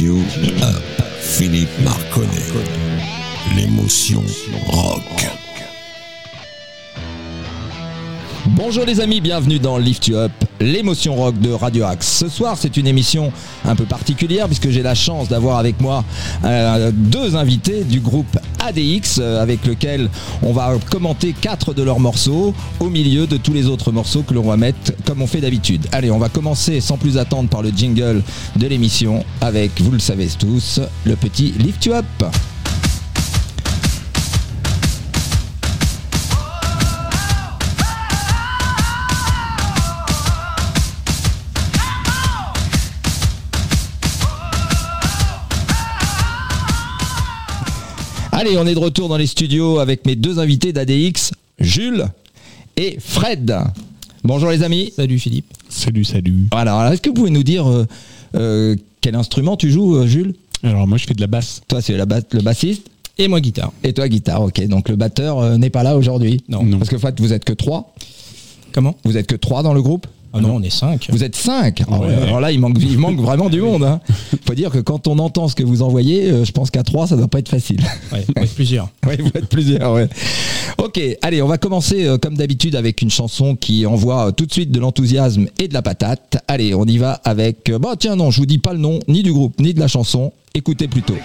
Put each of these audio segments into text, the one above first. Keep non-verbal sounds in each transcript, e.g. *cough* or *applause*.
Up, Philippe Marconnet. L'émotion rock. Bonjour les amis, bienvenue dans Lift You Up, l'émotion rock de Radio Axe. Ce soir, c'est une émission un peu particulière puisque j'ai la chance d'avoir avec moi euh, deux invités du groupe ADX euh, avec lequel on va commenter quatre de leurs morceaux au milieu de tous les autres morceaux que l'on va mettre comme on fait d'habitude. Allez, on va commencer sans plus attendre par le jingle de l'émission avec, vous le savez tous, le petit Lift You Up. Allez, on est de retour dans les studios avec mes deux invités d'ADX, Jules et Fred. Bonjour les amis. Salut Philippe. Salut, salut. Alors, est-ce que vous pouvez nous dire euh, euh, quel instrument tu joues, euh, Jules? Alors moi je fais de la basse. Toi, c'est la le bassiste? Et moi guitare. et toi, guitare. Ok, donc le batteur euh, n'est pas là aujourd'hui? Non. Non. Parce que en fait, vous êtes que trois. Comment? Vous êtes que trois dans le groupe? Ah non, on est cinq. Vous êtes cinq. Ah ouais. Alors là, il manque, il manque vraiment du monde. Hein. Faut dire que quand on entend ce que vous envoyez, euh, je pense qu'à trois, ça doit pas être facile. Ouais, on est plusieurs. Oui, vous êtes plusieurs, ouais. Ok, allez, on va commencer euh, comme d'habitude avec une chanson qui envoie euh, tout de suite de l'enthousiasme et de la patate. Allez, on y va avec... Bah tiens, non, je vous dis pas le nom, ni du groupe, ni de la chanson. Écoutez plutôt.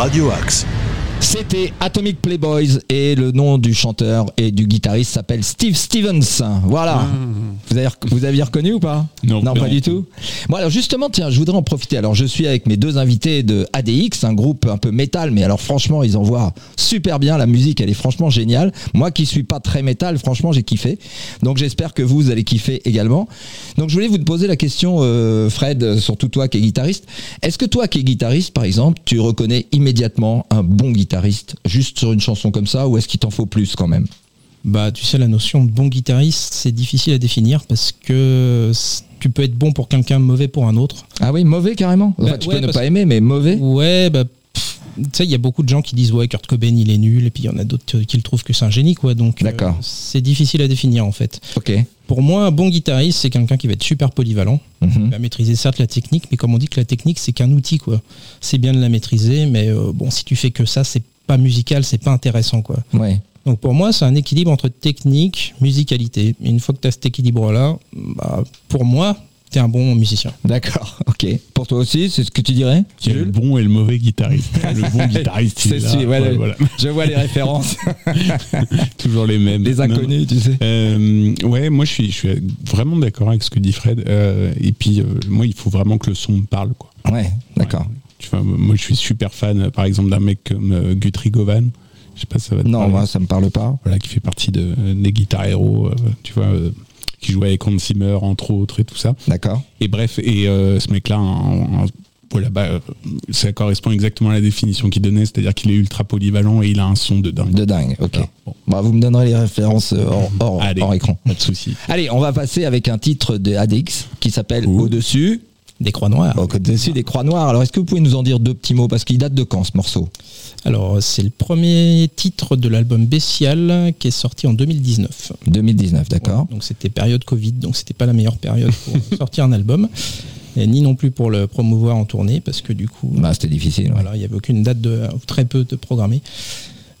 Radio Axe. C'était Atomic Playboys et le nom du chanteur et du guitariste s'appelle Steve Stevens. Voilà. Vous, avez, vous aviez reconnu ou pas? Non. pas Non. du tout. Bon alors justement, tiens, je voudrais en profiter. Alors je suis avec mes deux invités de ADX, un groupe un peu métal, mais alors franchement, ils envoient super bien la musique. Elle est franchement géniale. Moi qui suis pas très métal, franchement, j'ai kiffé. Donc j'espère que vous allez kiffer également. Donc je voulais vous poser la question, euh, Fred, surtout toi qui es guitariste. Est-ce que toi qui es guitariste, par exemple, tu reconnais immédiatement un bon guitariste? Juste sur une chanson comme ça, ou est-ce qu'il t'en faut plus quand même? Bah, tu sais, la notion de bon guitariste, c'est difficile à définir parce que tu peux être bon pour quelqu'un, mauvais pour un autre. Ah oui, mauvais carrément. Enfin, Bah, tu ouais, peux ne pas aimer, mais mauvais. Ouais, bah, tu sais, il y a beaucoup de gens qui disent ouais, Kurt Cobain, il est nul, et puis il y en a d'autres qui le trouvent que c'est un génie, quoi. Donc, euh, c'est difficile à définir en fait. Ok. Pour moi, un bon guitariste, c'est quelqu'un qui va être super polyvalent. Mhm. Il va maîtriser certes la technique, mais comme on dit que la technique c'est qu'un outil quoi. C'est bien de la maîtriser, mais euh, bon si tu fais que ça, c'est pas musical, c'est pas intéressant quoi. Ouais. Donc pour moi, c'est un équilibre entre technique, musicalité. Et une fois que tu as cet équilibre là, bah, pour moi, tu es un bon musicien. D'accord. Ok. Pour toi aussi, c'est ce que tu dirais? Le bon et le mauvais guitariste. *laughs* Le bon guitariste, C'est est là. celui- ouais, Ouais, le- voilà. Je vois les références. *laughs* Toujours les mêmes. Les inconnus, tu sais. Euh, ouais, moi je suis, je suis vraiment d'accord avec ce que dit Fred. Euh, et puis, euh, moi, il faut vraiment que le son me parle. Quoi. Ouais. D'accord. Ouais. Tu vois, moi, je suis super fan, par exemple, d'un mec comme euh, Guthrie Govan. Je sais pas si ça va te Non, parler. moi, ça me parle pas. Voilà, qui fait partie de, euh, des guitares héros, euh, tu vois, euh, qui jouait avec Hans Zimmer, entre autres, et tout ça. D'accord. Et bref, et euh, ce mec-là, un- un- voilà, bah, euh, ça correspond exactement à la définition qu'il donnait, c'est-à-dire qu'il est ultra polyvalent et il a un son de dingue. De dingue. Ok. Bon. Bah, vous me donnerez les références euh, hors, hors- Allez. hors écran. Pas de souci. Allez, on va passer avec un titre de ADX qui s'appelle. Au-dessus. Des croix noires. Au-dessus des croix noires. Alors, est-ce que vous pouvez nous en dire deux petits mots Parce qu'il date de quand ce morceau? Alors c'est le premier titre de l'album Bestial qui est sorti en 2019. 2019, d'accord. Donc c'était période Covid, donc c'était pas la meilleure période pour *laughs* sortir un album. Et ni non plus pour le promouvoir en tournée parce que du coup, Bah, c'était difficile. ouais. voilà, il y avait aucune date de, ou très peu de programmée.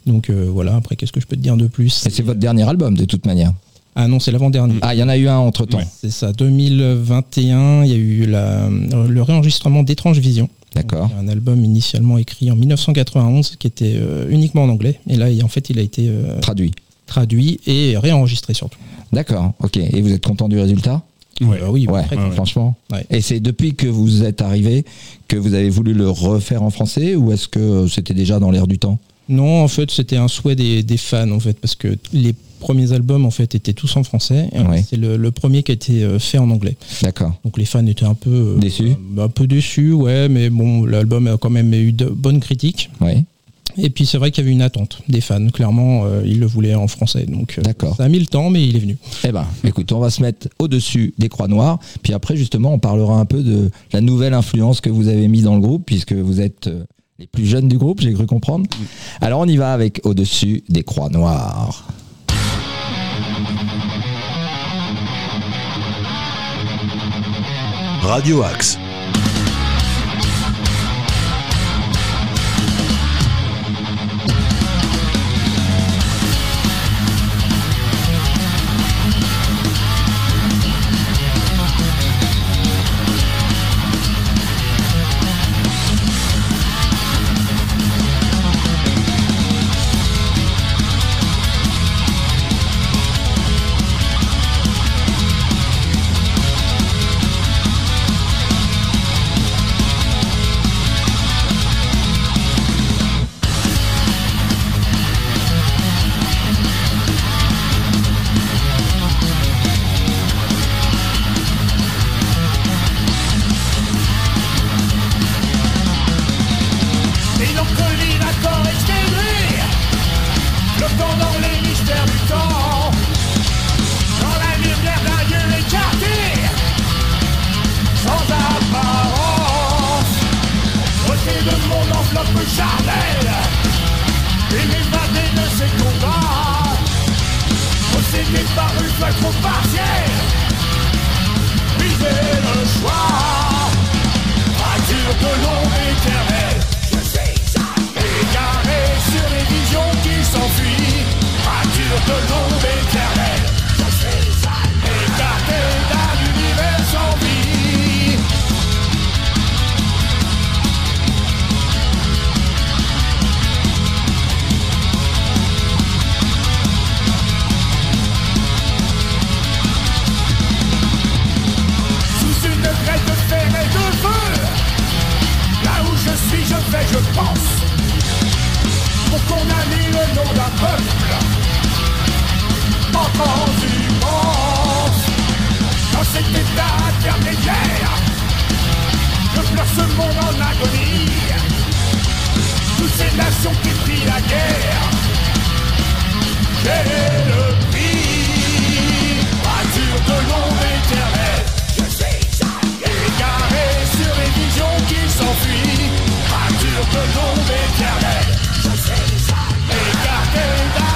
Donc euh, voilà, après qu'est-ce que je peux te dire de plus? Et c'est votre dernier album, de toute manière? Ah non, c'est l'avant-dernier. Ah, il y en a eu un entre temps. Ouais. C'est ça, 2021, il y a eu la, le réenregistrement d'Étrange Vision. D'accord. Un album initialement écrit en 1991 qui était euh, uniquement en anglais. Et là, il- en fait, il a été euh, Traduit. traduit et réenregistré surtout. D'accord. Ok. Et vous êtes content du résultat? Ouais. Euh, oui, Ouais, ouais, franchement. Et c'est depuis que vous êtes arrivé que vous avez voulu le refaire en français ou est-ce que c'était déjà dans l'air du temps? Non, en fait, c'était un souhait des, des fans, en fait, parce que les premiers albums, en fait, étaient tous en français. Et Ouais. C'est le, le premier qui a été euh, fait en anglais. D'accord. Donc les fans étaient un peu euh, Déçus euh, Un peu déçus, ouais, mais bon, l'album a quand même eu de bonnes critiques. Oui. Et puis c'est vrai qu'il y avait une attente des fans. Clairement, euh, ils le voulaient en français. Donc euh, D'accord. ça a mis le temps, mais il est venu. Eh ben, écoute, on va se mettre au-dessus des croix noires. Puis après, justement, on parlera un peu de la nouvelle influence que vous avez mis dans le groupe, puisque vous êtes les plus jeunes du groupe, j'ai cru comprendre. Alors, on y va avec au-dessus des croix noires. Radio Axe. Peuple en transhumance. Dans cet état intermédiaire, je pleure ce monde en agonie. Toutes ces nations qui prient la guerre, quel est le prix Rature de l'ombre éternelle, je suis égaré sur les visions qui s'enfuient. Rature de l'ombre éternelle, que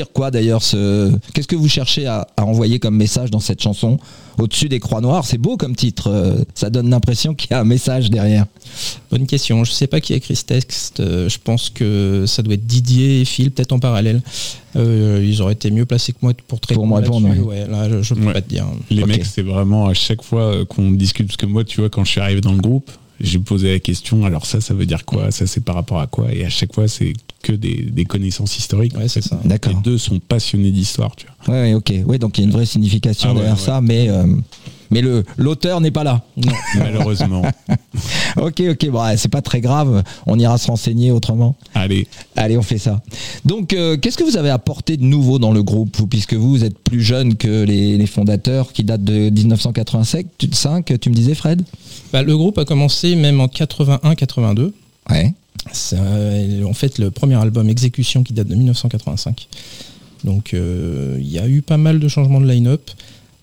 dire quoi d'ailleurs ce... Qu'est-ce que vous cherchez à, à envoyer comme message dans cette chanson Au-dessus des croix noires, c'est beau comme titre. euh, Ça donne l'impression qu'il y a un message derrière. Bonne question. Je sais pas qui a écrit ce texte. Euh, Je pense que ça doit être Didier et Phil, peut-être en parallèle. Euh, ils auraient été mieux placés que moi pour te Pour me répondre. Ouais, là, je, peux Ouais. pas te dire. Les mecs, c'est vraiment à chaque fois qu'on discute, parce que moi, tu vois, quand je suis arrivé dans le groupe, j'ai posé la question, alors ça, ça veut dire quoi? Ça, c'est par rapport à quoi? Et à chaque fois, c'est que des, des connaissances historiques. Ouais, c'est ça. D'accord. Les deux sont passionnés d'histoire, tu vois. Ouais, ok. Ouais, donc il y a une vraie signification Ah ouais, derrière ouais. ça, mais euh, mais le l'auteur n'est pas là. Non. Malheureusement. *laughs* Ok, ok. Bon, ouais, c'est pas très grave. On ira se renseigner autrement. Allez, Allez, on fait ça. Donc, euh, qu'est-ce que vous avez apporté de nouveau dans le groupe, vous, puisque vous, vous êtes plus jeune que les, les fondateurs qui datent de 1985, tu, 5, tu me disais, Fred? Bah, le groupe a commencé même en 81-82. Ouais. Euh, en fait, le premier album Exécution qui date de 1985. Donc, euh, il y a eu pas mal de changements de line-up.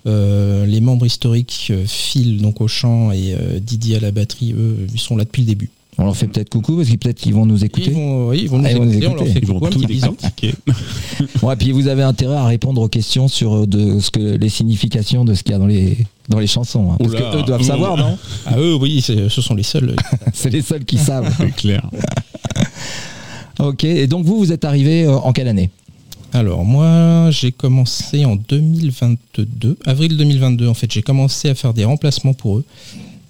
Euh, les membres historiques, euh, Phil donc au chant et euh, Didier à la batterie, eux, ils sont là depuis le début. On leur fait peut-être coucou, parce qu'ils peut-être qu'ils vont nous écouter. Ils vont, oui, ils vont nous Ah, ils vont nous écouter, on leur écouter. fait ils vont coucou, tout décortiquer. *laughs* Ouais, puis vous avez intérêt à répondre aux questions sur de ce que les significations de ce qu'il y a dans les dans les chansons, hein. parce Oula. que eux doivent savoir, non? Ah eux, oui, ce sont les seuls. *laughs* C'est les seuls qui savent. *laughs* C'est clair. Ok. Et donc vous, vous êtes arrivé euh, en quelle année? Alors moi, j'ai commencé en 2022, avril 2022 en fait. J'ai commencé à faire des remplacements pour eux.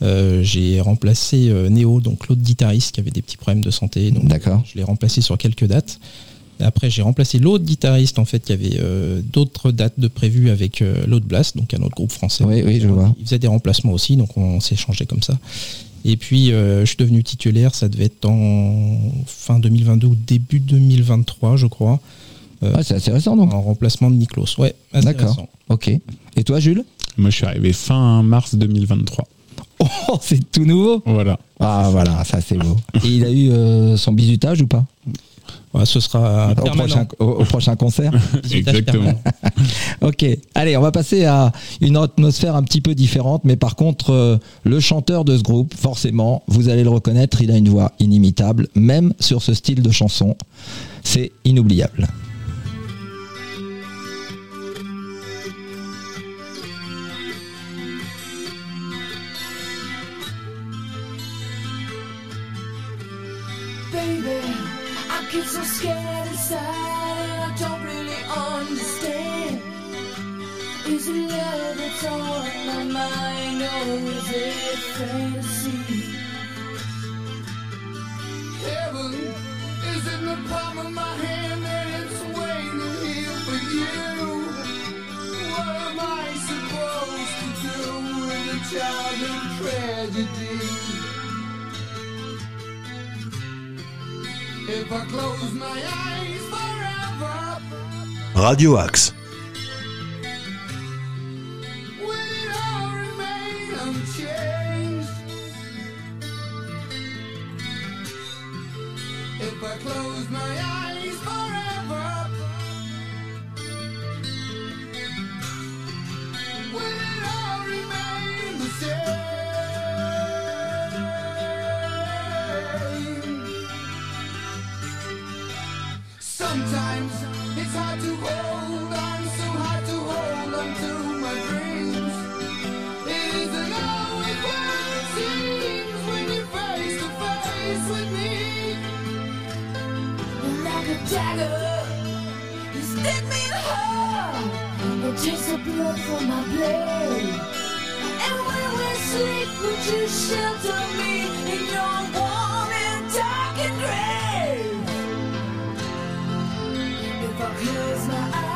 Euh, j'ai remplacé euh, Néo, donc l'autre guitariste qui avait des petits problèmes de santé. Donc D'accord. je l'ai remplacé sur quelques dates. Après, j'ai remplacé l'autre guitariste en fait qui avait euh, d'autres dates de prévues avec l'autre Blast, donc un autre groupe français. Oui, oui, je vois. Il faisait des remplacements aussi, donc on s'est changé comme ça. Et puis, je suis devenu titulaire, ça devait être en fin 2022 ou début 2023, je crois. Euh, Ah, c'est assez récent donc. en remplacement de Niklos. Ouais, assez D'accord. récent. Ok. Et toi, Jules? Moi, je suis arrivé fin mars 2023. *laughs* Oh, c'est tout nouveau. Voilà. Ah voilà, ça c'est beau. *laughs* Et il a eu euh, son bisutage ou pas? Ouais, ce sera au prochain, au- au prochain concert Bisutage *laughs* Exactement. permanent. Ok, allez, on va passer à une atmosphère un petit peu différente, mais par contre, euh, le chanteur de ce groupe, forcément, vous allez le reconnaître, il a une voix inimitable, même sur ce style de chanson. C'est inoubliable. Radio Axe. You stick me in takes the blood from my blade. And when we sleep, would you shelter me in your warm and grave? If I close my eyes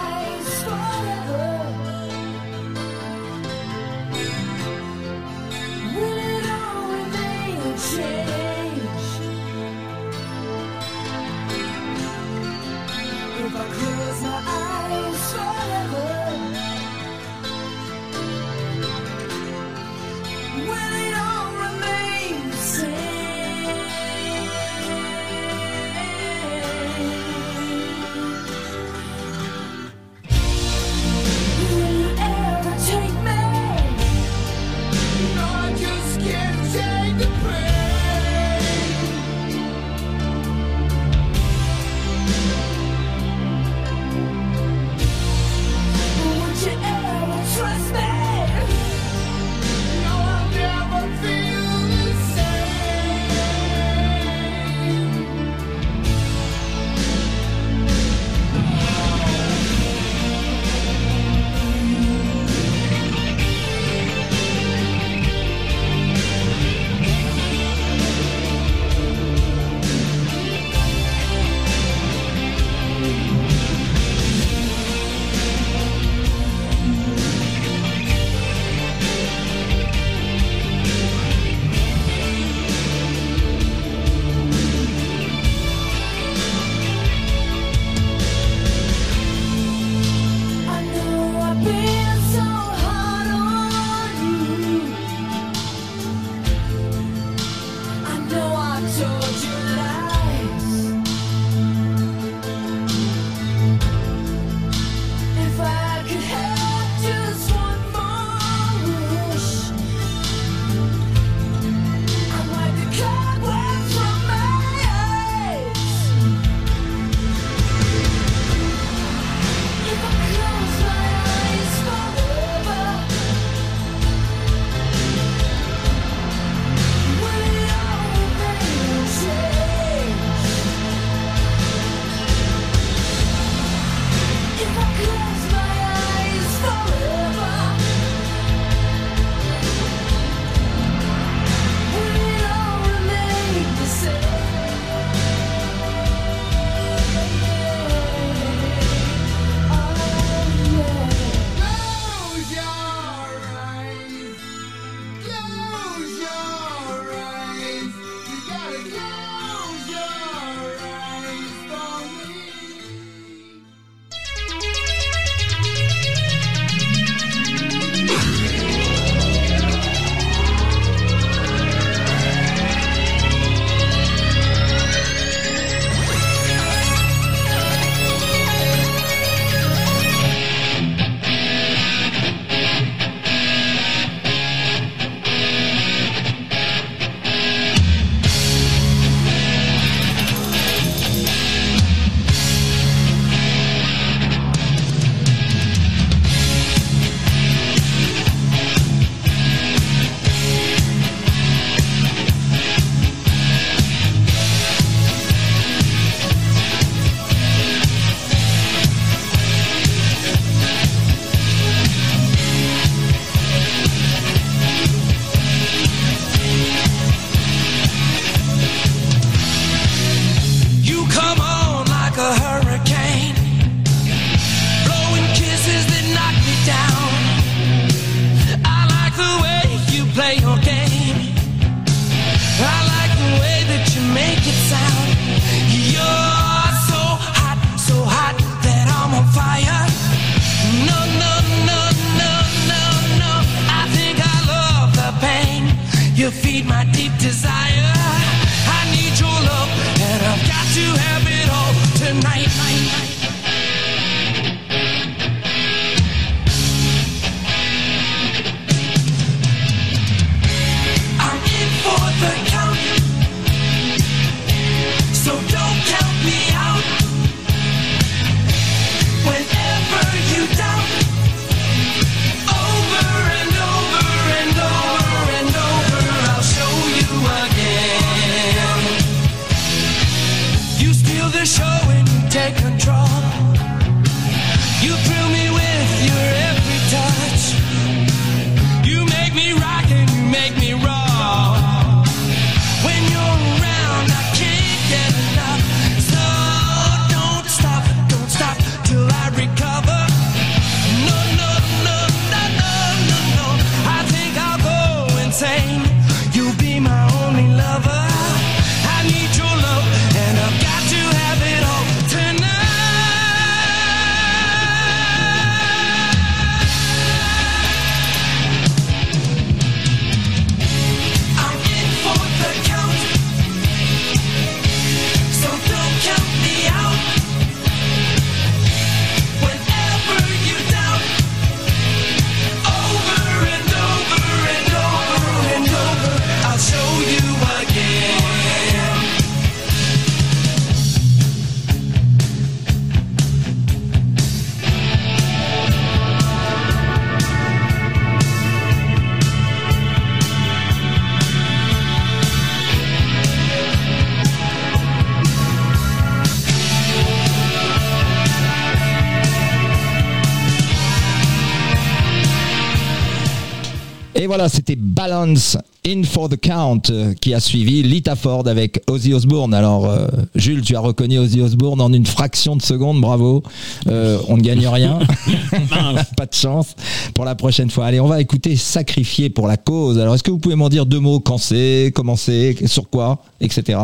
voilà, c'était Balance In for the Count euh, qui a suivi Lita Ford avec Ozzy Osbourne. Alors, euh, Jules, tu as reconnu Ozzy Osbourne en une fraction de seconde, bravo. Euh, on ne gagne rien. *laughs* *laughs* Pas de chance pour la prochaine fois. Allez, on va écouter Sacrifié pour la cause. Alors, est-ce que vous pouvez m'en dire deux mots? Quand c'est? Comment c'est? Sur quoi? Etc.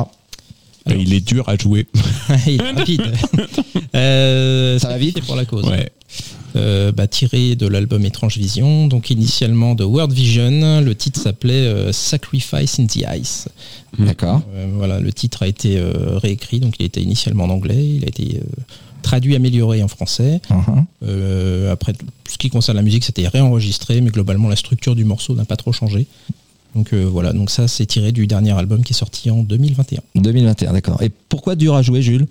Bah, il est dur à jouer. *laughs* Il est rapide. Euh, Ça va vite pour la cause. Ouais. Euh, bah, tiré de l'album Étrange Vision, donc initialement de World Vision, le titre s'appelait euh, Sacrifice in the Ice. D'accord. Euh, voilà, le titre a été euh, réécrit, donc il était initialement en anglais, il a été euh, traduit, amélioré en français. Euh, après, tout ce qui concerne la musique, c'était réenregistré, mais globalement la structure du morceau n'a pas trop changé. Donc euh, voilà, donc ça c'est tiré du dernier album qui est sorti en 2021. 2021, d'accord. Et pourquoi dur à jouer, Jules?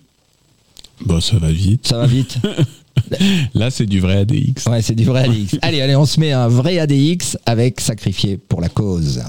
Bon, ça va vite. Ça va vite *laughs* *laughs* Là, c'est du vrai ADX. Ouais, c'est du vrai ADX. *laughs* allez, allez, on se met un vrai ADX avec Sacrifié pour la cause.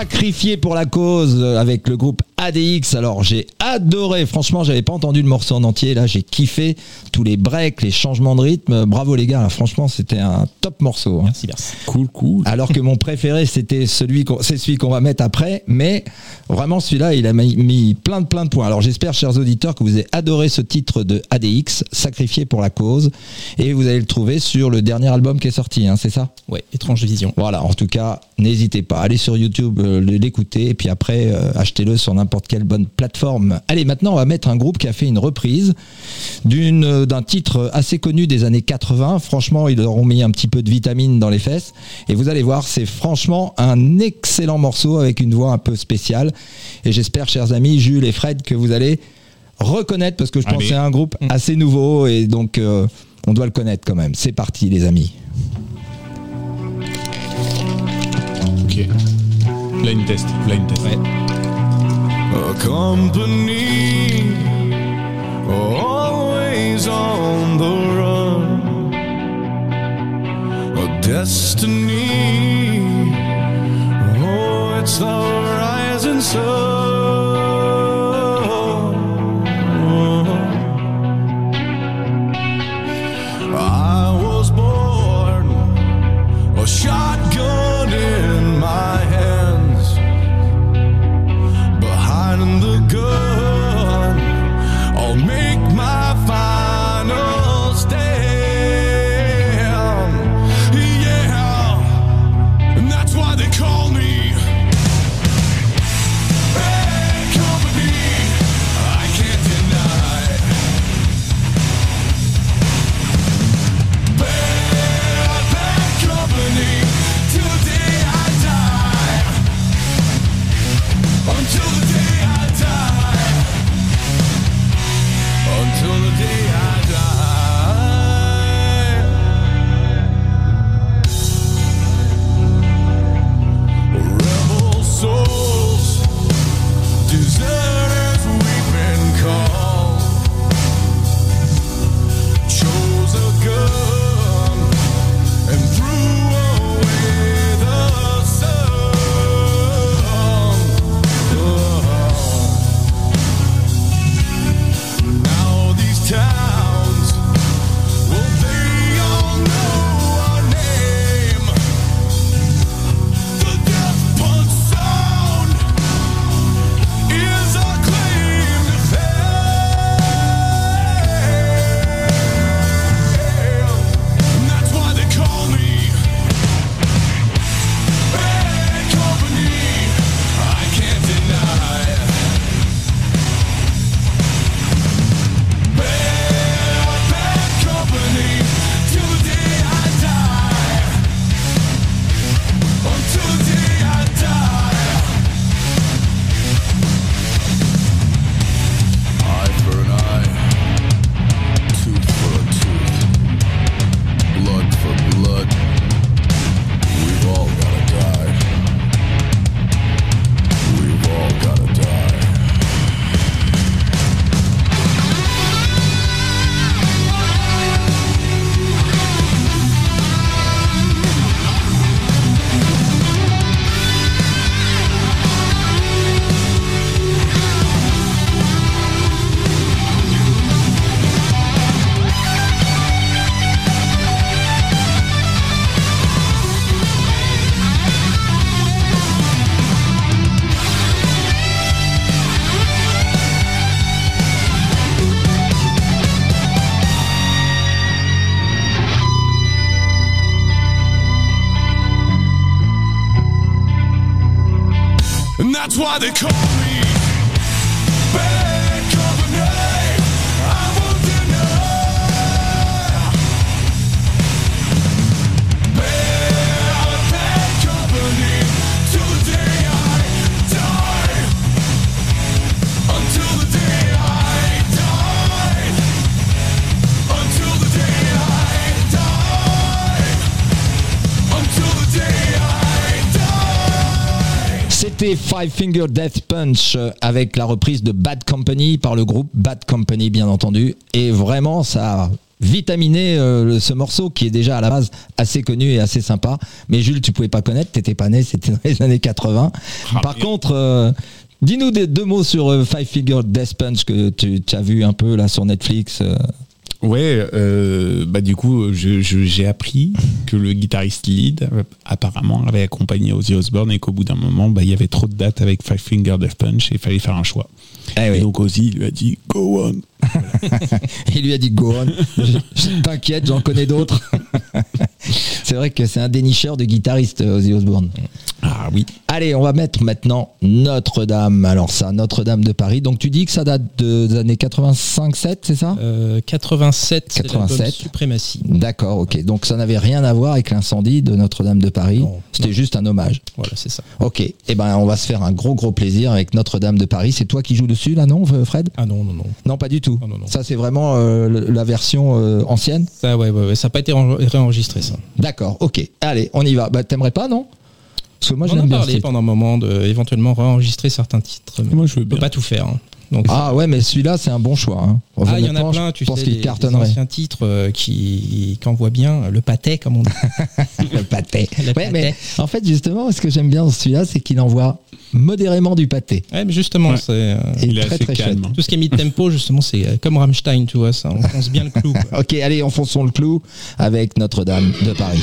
Sacrifié pour la cause avec le groupe ADX. Alors j'ai adoré, franchement, j'avais pas entendu le morceau en entier. Là, j'ai kiffé tous les breaks, les changements de rythme. Bravo les gars, là, franchement, c'était un top morceau. hein. Merci, merci. Cool, cool. Alors que mon préféré, c'était celui qu'on, c'est celui qu'on va mettre après, mais vraiment celui-là, il a mis, mis plein de plein de points. Alors j'espère, chers auditeurs, que vous avez adoré ce titre de ADX, Sacrifié pour la cause, et vous allez le trouver sur le dernier album qui est sorti, hein, c'est ça? Ouais, étrange vision. Voilà, en tout cas, n'hésitez pas, allez sur YouTube, euh, l'écouter, et puis après, euh, achetez-le sur n'importe quelle bonne plateforme. Allez, maintenant, on va mettre un groupe qui a fait une reprise d'une, euh, d'un titre assez connu des années 80. Franchement, ils leur ont mis un petit peu de vitamine dans les fesses. Et vous allez voir, c'est franchement un excellent morceau avec une voix un peu spéciale. Et j'espère, chers amis, Jules et Fred, que vous allez reconnaître, parce que je pense Allez. que c'est un groupe assez nouveau, et donc euh, on doit le connaître quand même. C'est parti, les amis. Ok. Blind test, blind test. Company always on the run. A destiny. Oh, it's the rising sun. I was born a shotgun they come. Five Finger Death Punch euh, avec la reprise de Bad Company par le groupe Bad Company bien entendu et vraiment ça a vitaminer euh, ce morceau qui est déjà à la base assez connu et assez sympa. Mais Jules, tu pouvais pas connaître, t'étais pas né, c'était dans les années 80. Ah, Par bien. contre, euh, dis-nous des, deux mots sur euh, Five Finger Death Punch que tu, tu as vu un peu là sur Netflix. Ouais, euh, bah du coup, je- je- j'ai appris que le guitariste lead apparemment avait accompagné Ozzy Osbourne et qu'au bout d'un moment, bah, il y avait trop de dates avec Five Finger Death Punch et il fallait faire un choix. Eh Et oui. donc Ozzy lui a dit Go on. *laughs* Il lui a dit go on. Je- je- T'inquiète, j'en connais d'autres. *laughs* c'est vrai que c'est un dénicheur de guitaristes, Ozzy Osbourne. Ah oui. Allez, on va mettre maintenant Notre-Dame. Alors ça, Notre-Dame de Paris. Donc tu dis que ça date de- des années 85-7, c'est ça? Euh, 87, c'est l'album 87. Suprématie. D'accord, ok. Donc ça n'avait rien à voir avec l'incendie de Notre-Dame de Paris. C'était juste un hommage. Voilà, c'est ça. Ok. Eh ben, on va se faire un gros gros plaisir avec Notre-Dame de Paris. C'est toi qui joues dessus là, non, Fred? Ah non, non, non. Non, pas du tout. Non, non, non. Ça, c'est vraiment euh, la version euh, ancienne? Ça, ouais, ouais, ouais, ça n'a pas été réenregistré, ça. D'accord. Ok. Allez, on y va. Bah, t'aimerais pas, non? Parce que moi, on j'aime bien. parlé pendant un moment de éventuellement réenregistrer certains titres. mais Moi, je veux on peut bien. pas tout faire. hein. Donc, Ah ouais, mais celui-là, c'est un bon choix. hein. Ah, il y en a plein, tu je pense sais, qu'il les, les cartonnerait. anciens titres euh, qui, qui envoient bien le pâté, comme on dit. *laughs* Le pâté. *laughs* Le ouais, pâté. mais en fait, justement, ce que j'aime bien dans celui-là, c'est qu'il envoie modérément du pâté. Ouais, mais justement, Ouais. c'est euh, Et Il est très assez très calme. chouette. tout ce qui est mid-tempo, justement, c'est euh, comme Rammstein, tu vois, ça enfonce bien le clou. *laughs* Ok, allez, enfonçons le clou avec Notre-Dame de Paris.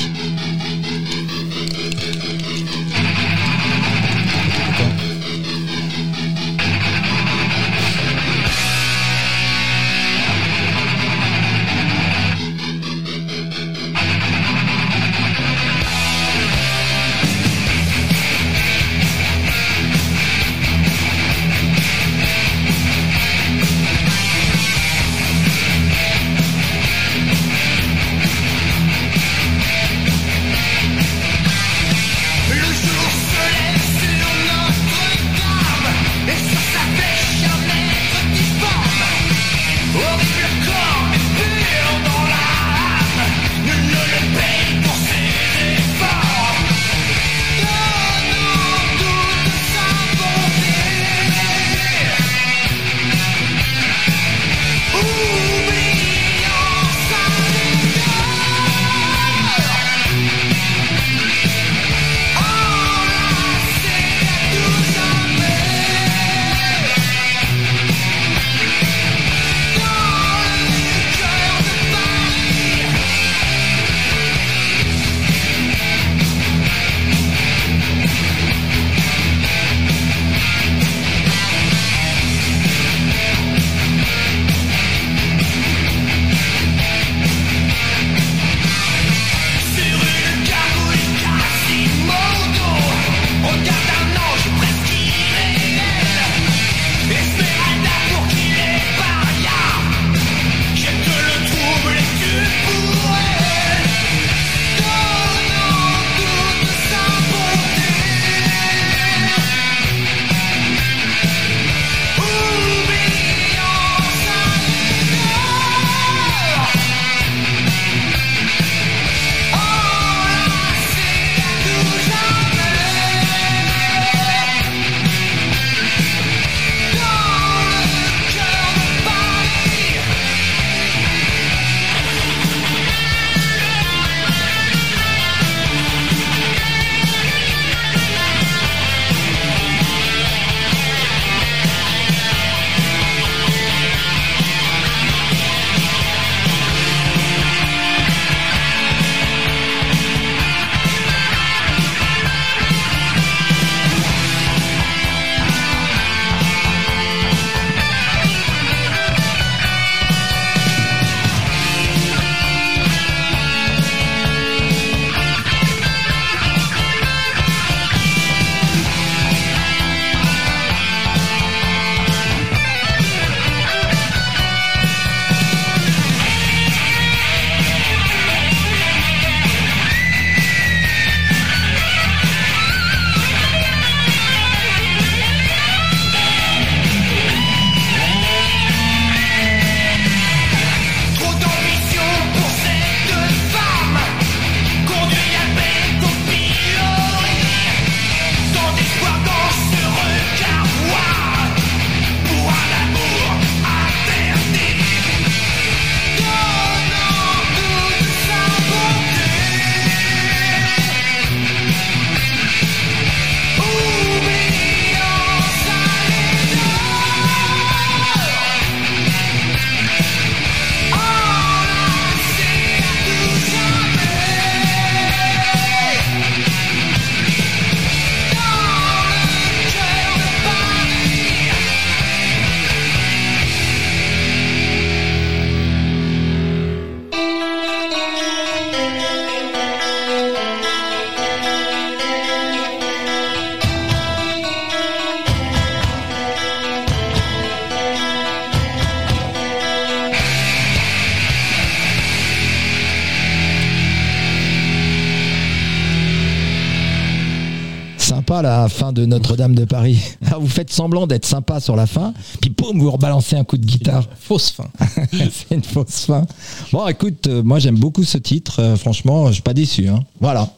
Sympa la fin de Notre-Dame de Paris. Alors, *laughs* vous faites semblant d'être sympa sur la fin, puis boum, vous rebalancez un coup de guitare. Fausse fin. *laughs* c'est une fausse fin. Bon, écoute, euh, moi j'aime beaucoup ce titre. euh, franchement, je suis pas déçu. hein. Voilà.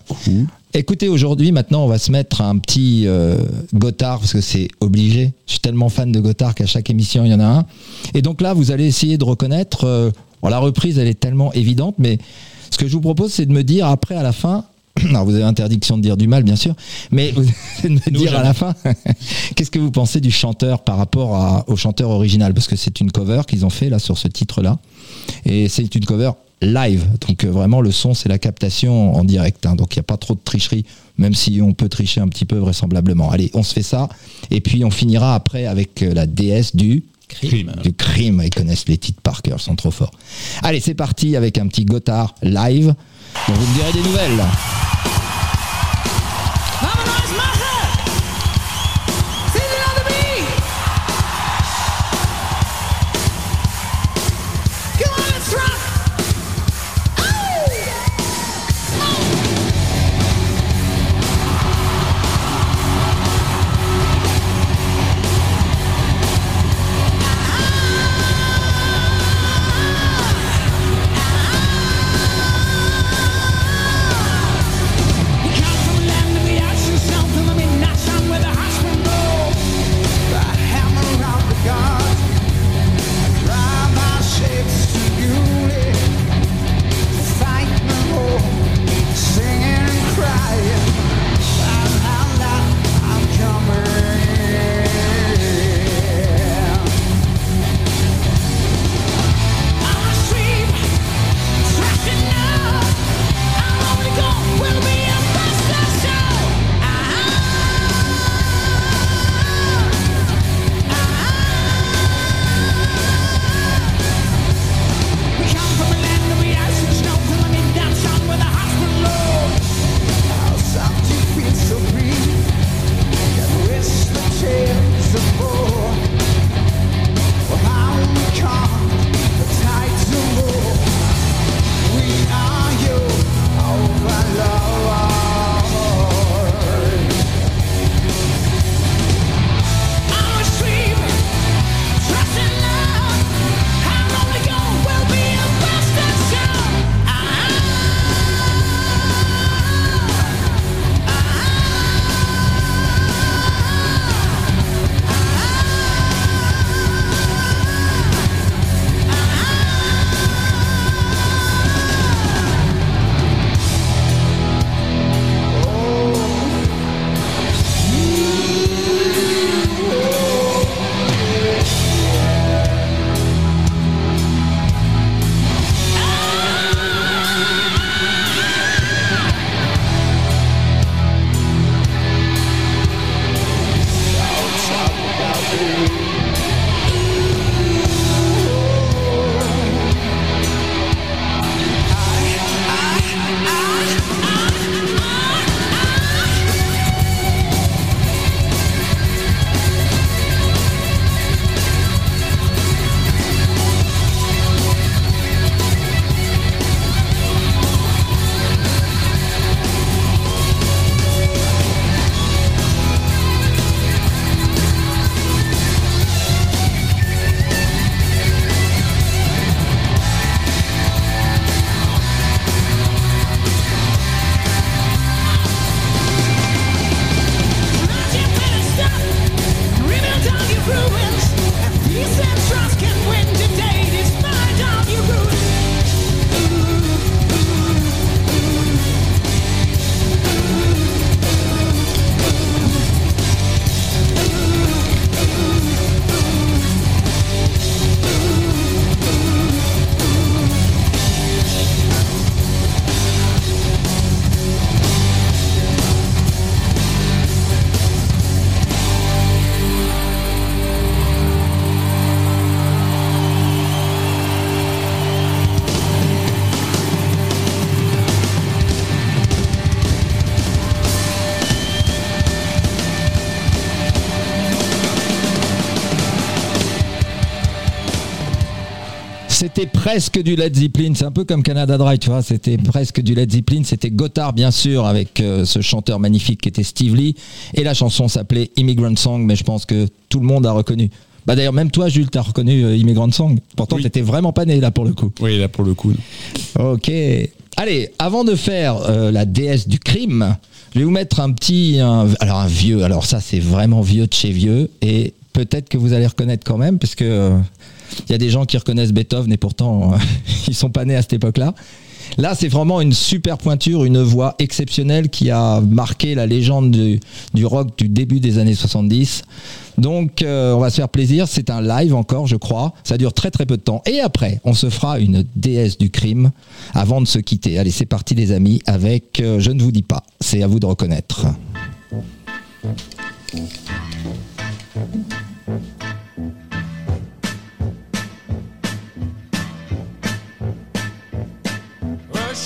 Écoutez, aujourd'hui, maintenant, on va se mettre un petit euh, Gotthard parce que c'est obligé. Je suis tellement fan de Gotthard qu'à chaque émission il y en a un. Et donc là, vous allez essayer de reconnaître. euh, bon, la reprise, elle est tellement évidente, mais ce que je vous propose, c'est de me dire après, à la fin. *coughs* Alors, vous avez interdiction de dire du mal, bien sûr, mais vous *laughs* me dire à la fin *laughs* qu'est-ce que vous pensez du chanteur par rapport à- au chanteur original, parce que c'est une cover qu'ils ont fait là sur ce titre-là, et c'est une cover live, donc euh, vraiment le son c'est la captation en direct, hein. donc il n'y a pas trop de tricherie, même si on peut tricher un petit peu vraisemblablement. Allez, on se fait ça, et puis on finira après avec euh, la déesse du Crime. du crime. Ils connaissent les titres par cœur, ils sont trop forts. Allez, c'est parti avec un petit Gotthard live. Vous me direz des nouvelles. Presque du Led Zeppelin, c'est un peu comme Canada Dry, tu vois, c'était presque du Led Zeppelin, c'était Gotthard bien sûr avec euh, ce chanteur magnifique qui était Steve Lee et la chanson s'appelait Immigrant Song mais je pense que tout le monde a reconnu. Bah d'ailleurs même toi Jules t'as reconnu euh, Immigrant Song. Pourtant Oui. t'étais vraiment pas né là pour le coup. Oui, là pour le coup. Ok. Allez, avant de faire euh, la déesse du crime, je vais vous mettre un petit, un- alors un vieux. Alors ça, c'est vraiment vieux de chez vieux, et peut-être que vous allez reconnaître quand même, parce que euh, il y a des gens qui reconnaissent Beethoven et pourtant euh, *laughs* ils sont pas nés à cette époque-là. Là, c'est vraiment une super pointure, une voix exceptionnelle qui a marqué la légende du, du rock du début des années 70. Donc, euh, on va se faire plaisir. C'est un live encore, je crois. Ça dure très très peu de temps. Et après, on se fera une déesse du crime avant de se quitter. Allez, c'est parti les amis avec euh, Je ne vous dis pas. C'est à vous de reconnaître.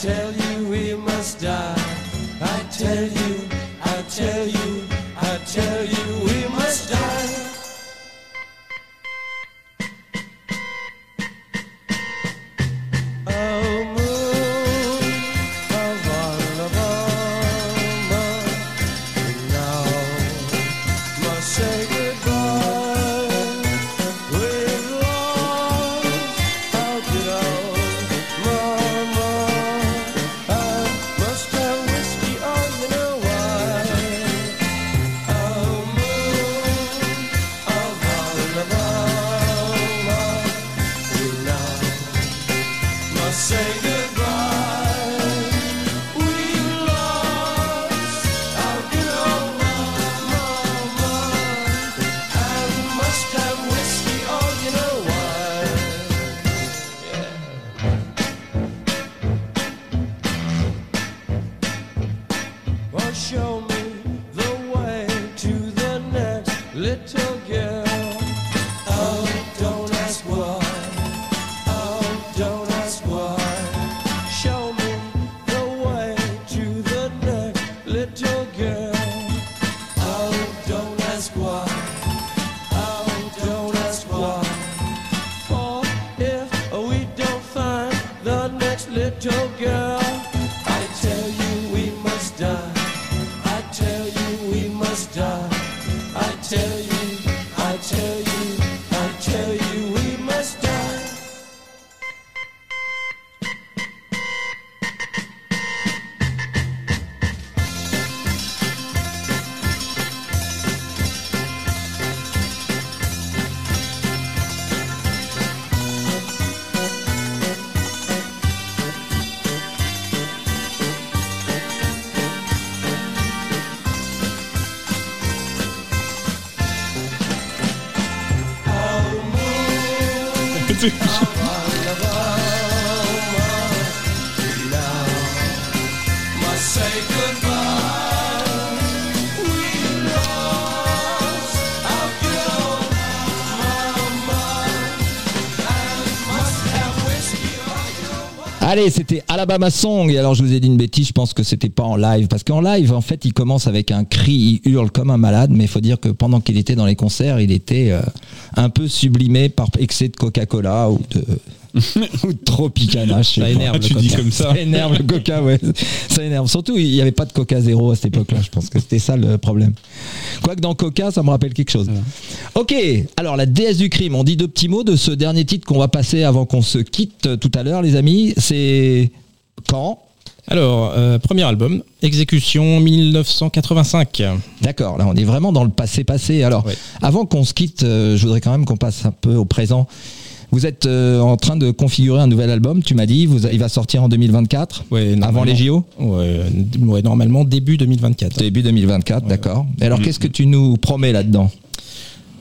Tell you say C'était Alabama Song. Et alors, je vous ai dit une bêtise, je pense que c'était pas en live. Parce qu'en live, en fait, il commence avec un cri, il hurle comme un malade. Mais il faut dire que pendant qu'il était dans les concerts, il était euh, un peu sublimé par excès de Coca-Cola ou de, *laughs* ou de Tropicana. je sais Ça pas. énerve, Ah, tu dis coca. comme ça. Ça énerve le coca, ouais. Ça énerve. Surtout, il n'y avait pas de coca zéro à cette époque-là. Je pense que c'était ça le problème. Quoique dans coca, ça me rappelle quelque chose. Ok, alors la déesse du crime. On dit deux petits mots de ce dernier titre qu'on va passer avant qu'on se quitte euh, tout à l'heure, les amis. C'est quand? Alors, euh, premier album, Exécution 1985. D'accord, là on est vraiment dans le passé-passé. Alors, Ouais. avant qu'on se quitte, euh, je voudrais quand même qu'on passe un peu au présent. Vous êtes euh, en train de configurer un nouvel album, tu m'as dit, vous, il va sortir en 2024 Ouais, Avant les JO Ouais, ouais, normalement début 2024. Début 2024, d'accord. Et alors, qu'est-ce que tu nous promets là-dedans?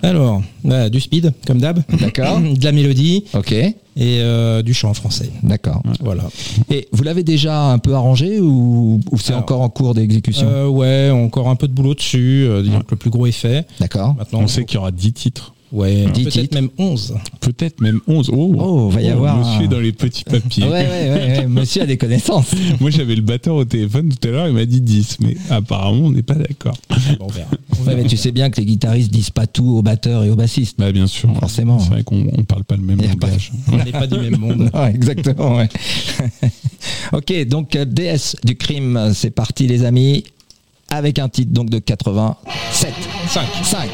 Alors, bah, du speed, comme d'hab. D'accord. *laughs* de la mélodie Ok, et euh, du chant en français. d'accord. Voilà. Et vous l'avez déjà un peu arrangé ou, ou c'est encore en cours d'exécution? Euh, ouais, encore un peu de boulot dessus. euh, disons que le plus gros est fait. D'accord. Maintenant, On sait qu'il y aura 10 titres. Ouais, peut-être même 11. Peut-être même 11. Oh, Oh, va y avoir Monsieur un- dans les petits *laughs* papiers. Ouais, ouais, ouais, ouais, monsieur a des connaissances. *laughs* Moi, j'avais le batteur au téléphone tout à l'heure, il m'a dit 10, mais apparemment, on n'est pas d'accord. Bon, on verra. On Ouais, verra. mais tu sais bien que les guitaristes disent pas tout aux batteurs et aux bassistes. Bah, bien sûr. Forcément. C'est vrai qu'on on parle pas le même langage. *laughs* On n'est pas du même monde. Non, exactement, ouais. ok, donc euh, DS du crime, c'est parti les amis, avec un titre donc de 87. 5. 5.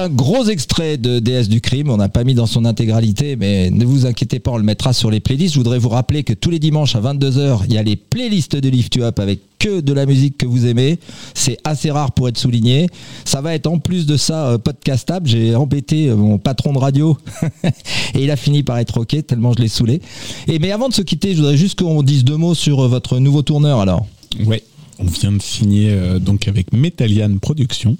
Un gros extrait de DS du crime. On n'a pas mis dans son intégralité, mais ne vous inquiétez pas, on le mettra sur les playlists. Je voudrais vous rappeler que tous les dimanches à 22h, il y a les playlists de Lift Up avec que de la musique que vous aimez. C'est assez rare pour être souligné. Ça va être en plus de ça euh, podcastable. J'ai embêté euh, mon patron de radio *laughs* et il a fini par être ok tellement je l'ai saoulé. Et mais avant de se quitter, je voudrais juste qu'on dise deux mots sur euh, votre nouveau tourneur alors. Ouais, on vient de signer donc avec Metallian Productions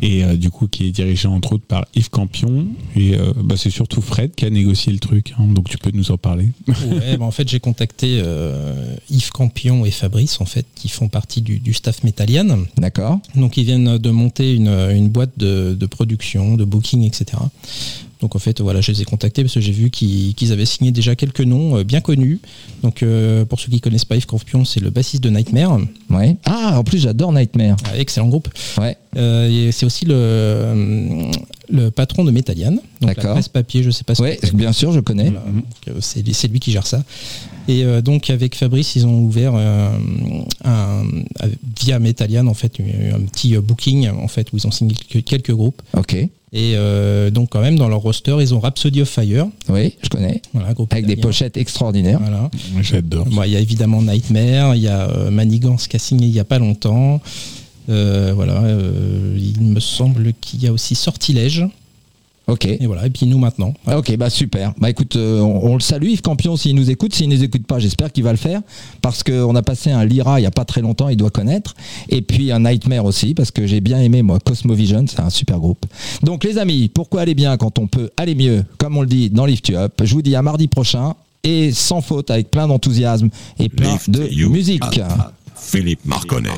et euh, du coup qui est dirigé entre autres par Yves Campion et euh, bah, c'est surtout Fred qui a négocié le truc hein, donc tu peux nous en parler Ouais, bah, en fait, j'ai contacté euh, Yves Campion et Fabrice, en fait, qui font partie du, du staff Metallian. D'accord Donc, ils viennent de monter une, une boîte de, de production, de booking, etc. Donc en fait, voilà, je les ai contactés parce que j'ai vu qu'ils avaient signé déjà quelques noms euh, bien connus. Donc euh, pour ceux qui connaissent pas Yves Campion, c'est le bassiste de Nightmare, Ouais. Ah, en plus, j'adore Nightmare. Ah, excellent groupe. Ouais. Euh, c'est aussi le, le patron de la D'accord. presse papier, je sais pas si Ouais, bien sûr, je connais. Voilà, c'est lui qui gère ça. Et euh, donc avec Fabrice, ils ont ouvert euh, un, euh, via Metallian en fait un, petit booking en fait où ils ont signé quelques, groupes. Ok. Et euh, donc quand même dans leur roster, ils ont Rhapsody of Fire, Oui, je connais. voilà, groupe Avec des pochettes extraordinaires. Voilà. J'adore. Bon, il y a évidemment Nightmare, il y a euh, Manigance qui a signé il y a pas longtemps. Euh, voilà, euh, il me semble qu'il y a aussi Sortilège. Ok. Et voilà, et puis nous maintenant. Ah, Ok, bah super. Bah écoute, euh, on, on le salue Yves Campion s'il nous écoute. S'il nous écoute pas, j'espère qu'il va le faire parce qu'on a passé un Lyra il y a pas très longtemps, il doit connaître. Et puis un Nightmare aussi parce que j'ai bien aimé moi Cosmovision, c'est un super groupe. Donc les amis, pourquoi aller bien quand on peut aller mieux, comme on le dit dans Lift You Up. Je vous dis à mardi prochain et sans faute avec plein d'enthousiasme et plein Lift de you musique. up. Philippe Marconnet.